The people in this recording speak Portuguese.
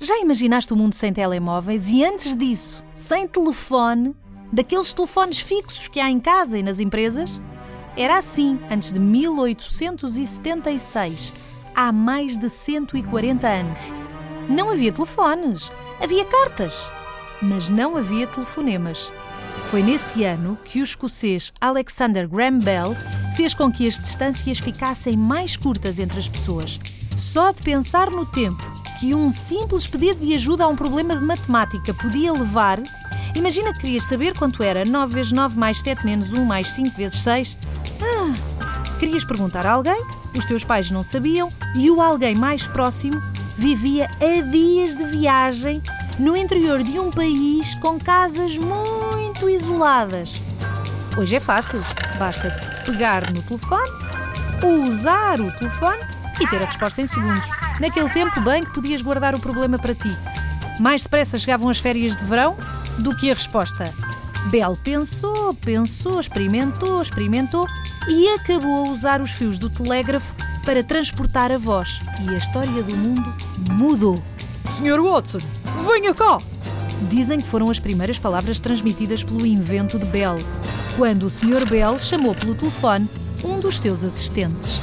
Já imaginaste o mundo sem telemóveis e antes disso, sem telefone, daqueles telefones fixos que há em casa e nas empresas? Era assim antes de 1876, há mais de 140 anos. Não havia telefones, havia cartas, mas não havia telefonemas. Foi nesse ano que o escocês Alexander Graham Bell fez com que as distâncias ficassem mais curtas entre as pessoas. Só de pensar no tempo que um simples pedido de ajuda a um problema de matemática podia levar. Imagina que querias saber quanto era 9 vezes 9 mais 7 menos 1 mais 5 vezes 6. Ah, querias perguntar a alguém, os teus pais não sabiam e o alguém mais próximo vivia a dias de viagem no interior de um país com casas muito isoladas. Hoje é fácil, basta-te pegar no telefone, usar o telefone e ter a resposta em segundos. Naquele tempo, bem que podias guardar o problema para ti. Mais depressa chegavam as férias de verão do que a resposta. Bel pensou, pensou, experimentou, experimentou e acabou a usar os fios do telégrafo para transportar a voz. E a história do mundo mudou. Sr. Watson, venha cá! Dizem que foram as primeiras palavras transmitidas pelo invento de Bell, quando o Sr. Bell chamou pelo telefone um dos seus assistentes.